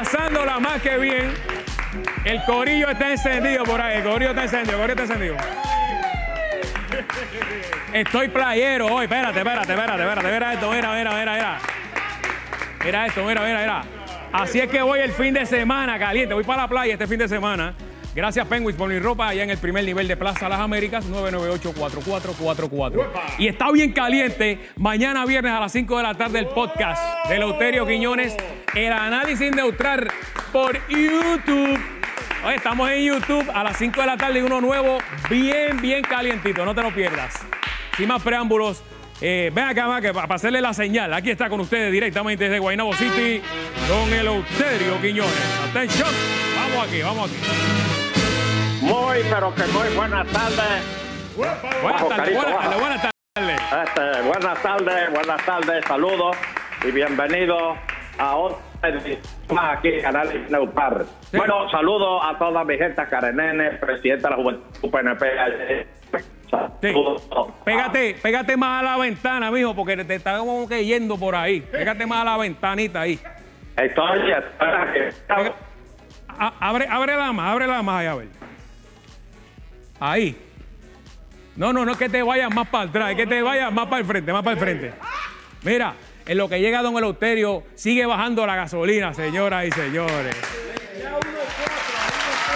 pasándola más que bien. El corillo está encendido por ahí, el corillo está encendido, el corillo está encendido. Estoy playero hoy, espérate, espérate, espérate, espérate, mira esto, mira, mira, mira, mira. Mira esto, mira, mira, mira. Así es que voy el fin de semana caliente, voy para la playa este fin de semana. Gracias Penguins por mi ropa allá en el primer nivel de Plaza Las Américas, 998-4444. Y está bien caliente, mañana viernes a las 5 de la tarde el podcast de Lauterio Quiñones, el análisis neutral por YouTube. Estamos en YouTube a las 5 de la tarde y uno nuevo, bien, bien calientito, no te lo pierdas. Sin más preámbulos, eh, ven acá, que para hacerle la señal. Aquí está con ustedes directamente desde Guaynabo City, don Eleuterio Quiñones. Atención, vamos aquí, vamos aquí. Muy, pero que muy buenas tardes. Buenas tardes, buenas tardes, buenas tardes. Este, buenas tardes, buenas tardes, saludos y bienvenidos a más aquí en Canal Neupar. Sí. Bueno, saludos a toda mi gente, Karen Nene, presidenta de la Juventud PNP. Sí. Pégate, pégate más a la ventana, mijo, porque te que yendo por ahí. Pégate más a la ventanita ahí. Estoy, abre, abre la más, abre la más ahí, a ver. Ahí. No, no, no es que te vayas más para atrás, es que te vayas más para el frente, más para el frente. Mira, en lo que llega Don Eleuterio, sigue bajando la gasolina, señoras y señores.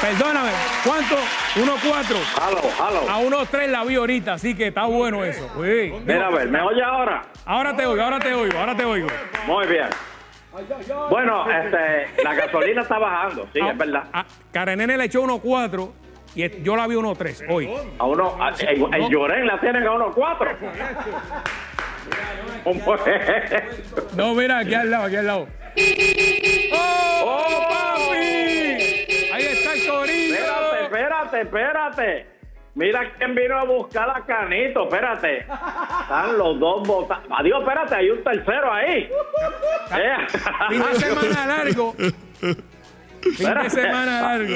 Perdóname, ¿cuánto? 1.4. Halo, halo. A 1.3 la vi ahorita, así que está bueno eso. Mira, a ver, ¿me oye ahora? Ahora te oigo, ahora te oigo, ahora te oigo. Muy bien. Bueno, este, la gasolina está bajando, sí, es verdad. A, Karenene le echó 1.4 y yo la vi 1.3 hoy. A uno, a- en Llorén la tienen a uno cuatro. No, mira, aquí al lado, aquí al lado. ¡Oh, ¡Oh! papi! Ahí está el corillo. Espérate, espérate, espérate. Mira quién vino a buscar a Canito, espérate. Están los dos botados. Adiós, espérate, hay un tercero ahí. Fin de semana largo. Fin de semana largo.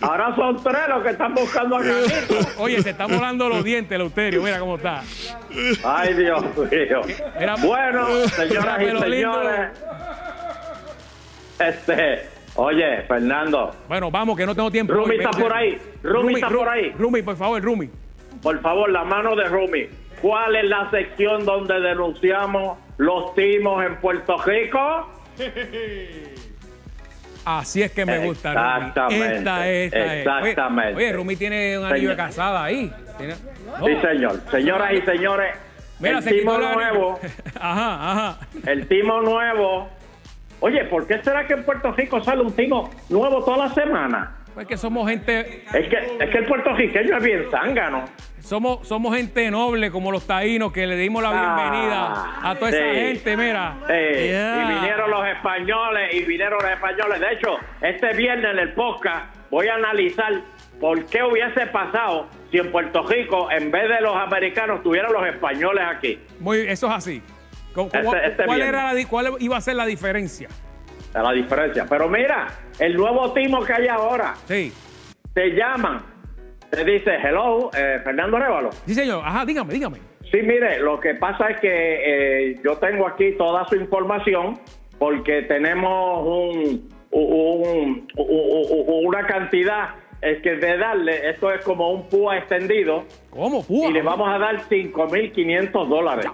Ahora son tres los que están buscando a Canito. Oye, se están volando los dientes, Leuterio. Mira cómo está. Ay, Dios mío. Era- Bueno, señoras Era y lindo. señores. Este, oye, Fernando, Bueno, vamos, que no tengo tiempo. Rumi está por ahí. Rumi está por ahí. Rumi, por favor, Rumi. por favor, la mano de Rumi. ¿Cuál es la sección donde denunciamos los timos en Puerto Rico? Así es que me gusta, Rumi. Exactamente, Esta es, esta es. Oye, exactamente. Oye, Rumi tiene un anillo de casada ahí. Sí, señor. Señoras y señores, Mira, el se timo nuevo, Ajá, ajá. el timo nuevo. Oye, ¿por qué será que en Puerto Rico sale un timo nuevo toda la semana? Pues que somos gente, Es que, es que el puertorriqueño es bien zángano. Somos, somos gente noble como los taínos que le dimos la Ah, bienvenida a toda esa gente, mira. Sí, Yeah. Y vinieron los españoles, y vinieron los españoles. De hecho, este viernes en el podcast voy a analizar por qué hubiese pasado si en Puerto Rico, en vez de los americanos, tuvieran los españoles aquí. Muy, eso es así. ¿Cómo- cómo- Este- este ¿cuál, era la ¿Cuál iba a ser la diferencia? La diferencia. Pero mira, el nuevo timo que hay ahora, Sí. te llaman, te dice, hello, eh, Fernando Révalo. Sí, señor. Ajá, dígame, dígame. Sí, mire, lo que pasa es que eh, yo tengo aquí toda su información porque tenemos un, un- un- un- una cantidad es que de darle, esto es como un púa extendido ¿Cómo? Púa. y le vamos a dar 5.500 dólares.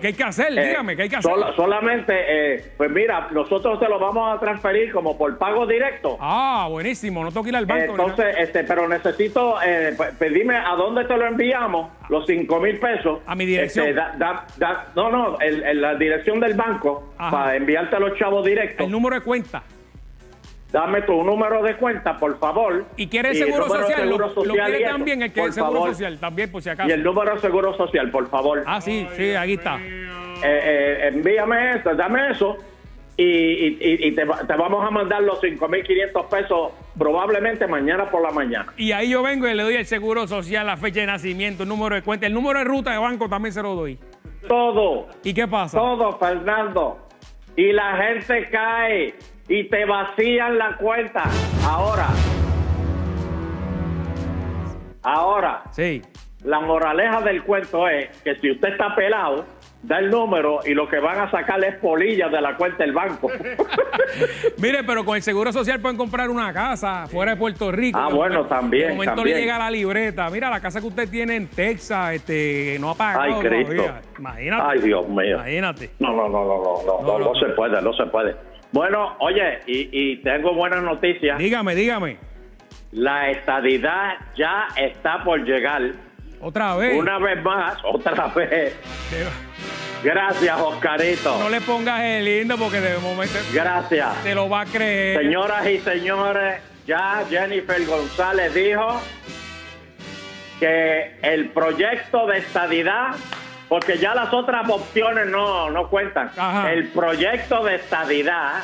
¿Qué hay que hacer? Eh, dígame, ¿qué hay que hacer? sola- solamente, eh, pues mira, nosotros te lo vamos a transferir como por pago directo. Ah, buenísimo. No tengo que ir al banco. Entonces, este, pero necesito, eh, pues, pues, dime a dónde te lo enviamos, los cinco mil pesos. A mi dirección. Este, da- da- da- no, no, el- el- la dirección del banco Ajá. para enviarte a los chavos directos. el número de cuenta. Dame tu número de cuenta, por favor. ¿Y quiere el seguro social? seguro Lo, quiere también el que por el seguro favor. social, también, por si acaso. Y el número de seguro social, por favor. Ah, sí, sí, aquí está. Eh, eh, envíame eso, dame eso. Y, y- y- y te, te vamos a mandar los 5.500 pesos probablemente mañana por la mañana. Y ahí yo vengo y le doy el seguro social, la fecha de nacimiento, el número de cuenta, el número de ruta de banco también se lo doy. Todo. ¿Y qué pasa? Todo, Fernando. Y la gente cae y te vacían la cuenta. Ahora. Ahora, Sí. la moraleja del cuento es que si usted está pelado, da el número y lo que van a sacarle es polillas de la cuenta del banco. Mire, pero con el Seguro Social pueden comprar una casa fuera de Puerto Rico. Ah, bueno, también, De momento también. le llega la libreta. Mira, la casa que usted tiene en Texas, este, no ha pagado Ay, Cristo. todavía. Imagínate. Ay, Dios mío. Imagínate. No, no, no, no, no, No, no. no se puede, no se puede. Bueno, oye, y, y tengo buenas noticias. Dígame, dígame. La estadidad ya está por llegar. Otra vez. Una vez más, otra vez. Gracias, Oscarito. No le pongas el lindo porque de momento Gracias. se lo va a creer. Señoras y señores, ya Jennifer González dijo que el proyecto de estadidad, porque ya las otras opciones no, no cuentan, Ajá. el proyecto de estadidad,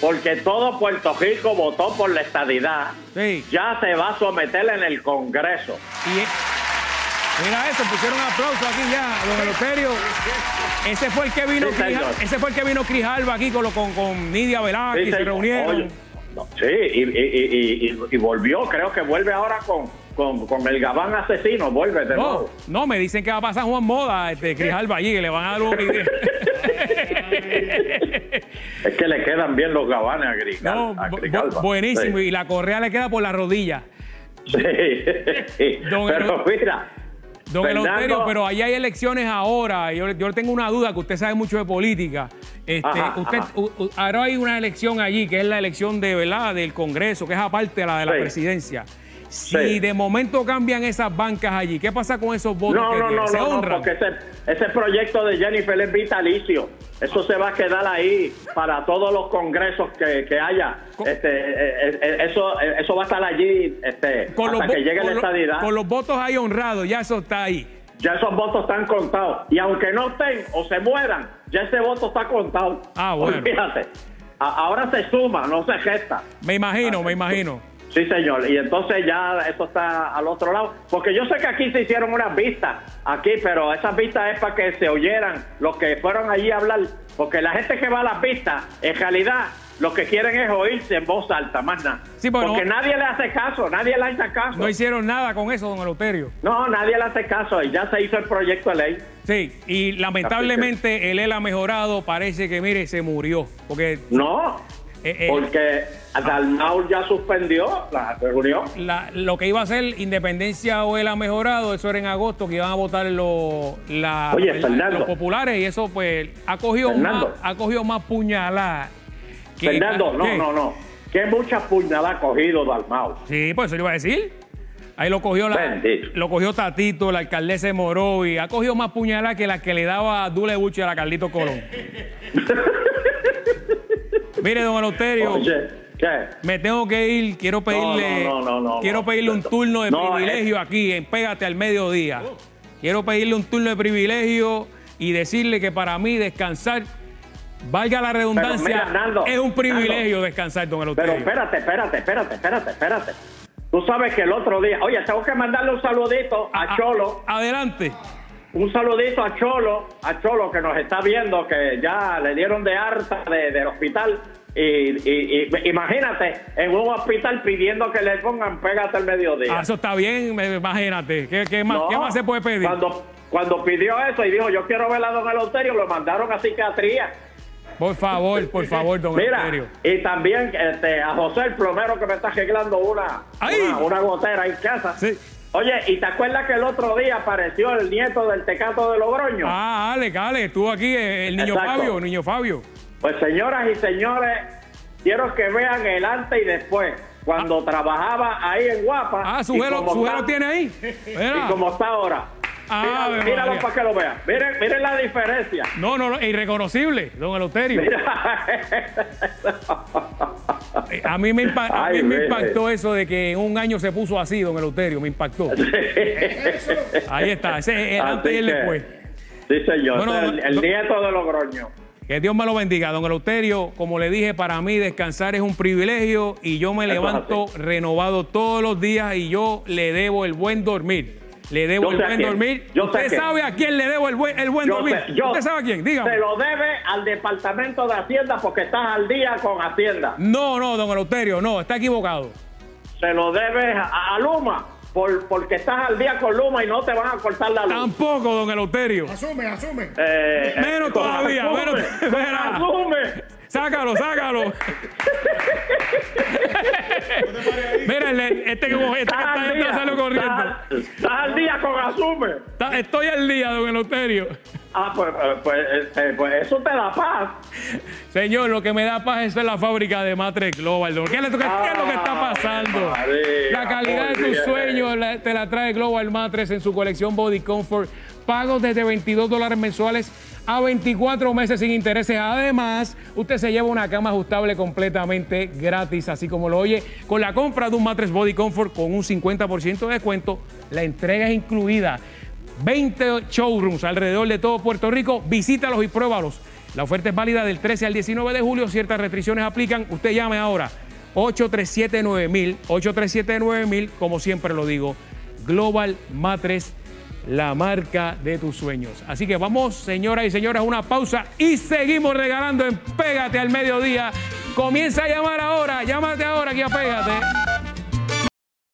porque todo Puerto Rico votó por la estadidad, Sí. ya se va a someter en el Congreso. Y mira eso, pusieron un aplauso aquí ya, don Eleuterio. Ese fue el que vino, Sí, Cris- ese fue el que vino Cris Alba aquí con, con, con Nidia Velázquez, Sí, se reunieron. Oye, no, sí, y- y- y volvió, creo que vuelve ahora con, con, con el gabán asesino, vuelve de No, nuevo. no, me dicen que va a pasar Juan Moda, este, Cris Alba allí, que le van a dar un video. Es que le quedan bien los gabanes a Grigal. No, a buenísimo. Sí. Y la correa le queda por la rodilla. Sí. Don Pero mira, Don Eleuterio, pero ahí hay elecciones ahora. Yo, yo tengo una duda que usted sabe mucho de política. Este, Ajá, usted, ajá. u- u- ahora hay una elección allí que es la elección de verdad del Congreso, que es aparte de la de la Sí. presidencia. Si de momento cambian esas bancas allí, ¿qué pasa con esos votos? no, que no, no, ¿Se no, no, honran? porque ese, ese proyecto de Jennifer es vitalicio. Eso se va a quedar ahí para todos los congresos que, que haya. Este, eh, eh, eso, eh, eso va a estar allí este, Con los, hasta que llegue con la estadidad. con los votos ahí honrados, ya eso está ahí. Ya esos votos están contados. Y aunque no estén o se mueran, ya ese voto está contado. Ah, bueno. Fíjate. A- ahora se suma, no se gesta. Me imagino, Ah, me imagino. Sí, señor. Y entonces ya eso está al otro lado. Porque yo sé que aquí se hicieron unas vistas, aquí, pero esas vistas es para que se oyeran los que fueron allí a hablar. Porque la gente que va a las vistas, en realidad, lo que quieren es oírse en voz alta, más nada. Sí, porque nadie le hace caso, nadie le hace caso. No hicieron nada con eso, don Eleuterio. No, nadie le hace caso. Y ya se hizo el proyecto de ley. Sí, y lamentablemente el él ha mejorado, parece que, mire, se murió. Porque No, eh, eh, porque Dalmau ya suspendió la reunión. la- lo que iba a ser independencia o él ha mejorado, eso era en agosto, que iban a votar la- Oye, Fernando. los populares y eso pues ha cogido, más, Fernando. ha cogido más puñalada. que- Fernando, no, ¿qué? no, no. Que muchas puñaladas ha cogido Dalmau. Sí, pues eso le iba a decir. Ahí lo cogió la, lo cogió Tatito, la alcaldesa de Morovi. Ha cogido más puñalada que la que le daba Dule Buche a la Carlito Colón. Mire, don Eleuterio, Oye, ¿qué? me tengo que ir. Quiero pedirle, no, no, no, quiero pedirle un turno de No, privilegio aquí en Pégate al mediodía. Quiero pedirle un turno de privilegio y decirle que para mí descansar, valga la redundancia, mira, Nando, es un privilegio Nando. descansar, don Pero Eleuterio. espérate, espérate, espérate, espérate, espérate. Tú sabes que el otro día, oye, tengo que mandarle un saludito a Cholo, Adelante. Un saludito a Cholo, a Cholo que nos está viendo, que ya le dieron de harta de- del hospital. Y, y- y- imagínate, en un hospital pidiendo que le pongan pégate al mediodía. Ah, eso está bien, imagínate. ¿Qué, qué más, No, qué más se puede pedir? Cuando, cuando pidió eso y dijo, yo quiero ver a don Eleuterio, lo mandaron a psiquiatría. Por favor, por favor, don Mira, y también este, a José el plomero que me está arreglando una, una, una gotera en casa. Sí. Oye, ¿y te acuerdas que el otro día apareció el nieto del tecato de Logroño? Ah, Alex, Alex, estuvo aquí el niño Exacto. Fabio, el niño Fabio. Pues señoras y señores, quiero que vean el antes y después, cuando trabajaba ahí en Guapa. Ah, su gelo, su está- tiene ahí. Mira. Y como está ahora. Ah, Mira- míralo para que lo vean. Miren, miren la diferencia. No, no, no, irreconocible, don Eleuterio. Eh, A mí, me, a mí impactó eso de que en un año se puso así, don Eleuterio, me impactó. Ahí está, ese es el antes y el después. Sí, señor. Bueno, el, nieto de Logroño. Que Dios me lo bendiga, don Eleuterio. Como le dije, para mí descansar es un privilegio y yo me Eso levanto renovado todos los días y yo le debo el buen dormir. Le debo el buen dormir. Yo sé ¿Usted quién. sabe a quién le debo el buen, el buen Yo dormir? sé, yo- ¿Usted sabe a quién? Dígame. Se lo debe al Departamento de Hacienda porque estás al día con Hacienda. No, no, don Eleuterio, no, está equivocado. Se lo debe a, a Luma por, porque estás al día con Luma y no te van a cortar la luz. Tampoco, don Eleuterio. Asume, asume. Eh, Menos con todavía, asume, menos- asume. Sácalo, sácalo. El- este que este que está está saliendo corriendo. estás- al día con asume. Está- Estoy al día, don Eleuterio. Ah, pues, eh, pues, eh, pues eso te da paz. Señor, lo que me da paz es la fábrica de Matrix Global. ¿Qué, es lo que- qué es lo que está pasando? María, La calidad de tus sueños la- te la trae Global Matres en su colección Body Comfort. Pagos desde 22 dólares mensuales a 24 meses sin intereses. Además, usted se lleva una cama ajustable completamente gratis, así como lo oye. Con la compra de un Matres Body Comfort con un 50% de descuento, la entrega es incluida. 20 showrooms alrededor de todo Puerto Rico. Visítalos y pruébalos. La oferta es válida del 13 al 19 de julio. Ciertas restricciones aplican. Usted llame ahora 837-9000. 837-9000, como siempre lo digo. Global Matres, la marca de tus sueños. Así que vamos, señoras y señores, una pausa y seguimos regalando en Pégate al mediodía. Comienza a llamar ahora. Llámate ahora aquí a Pégate.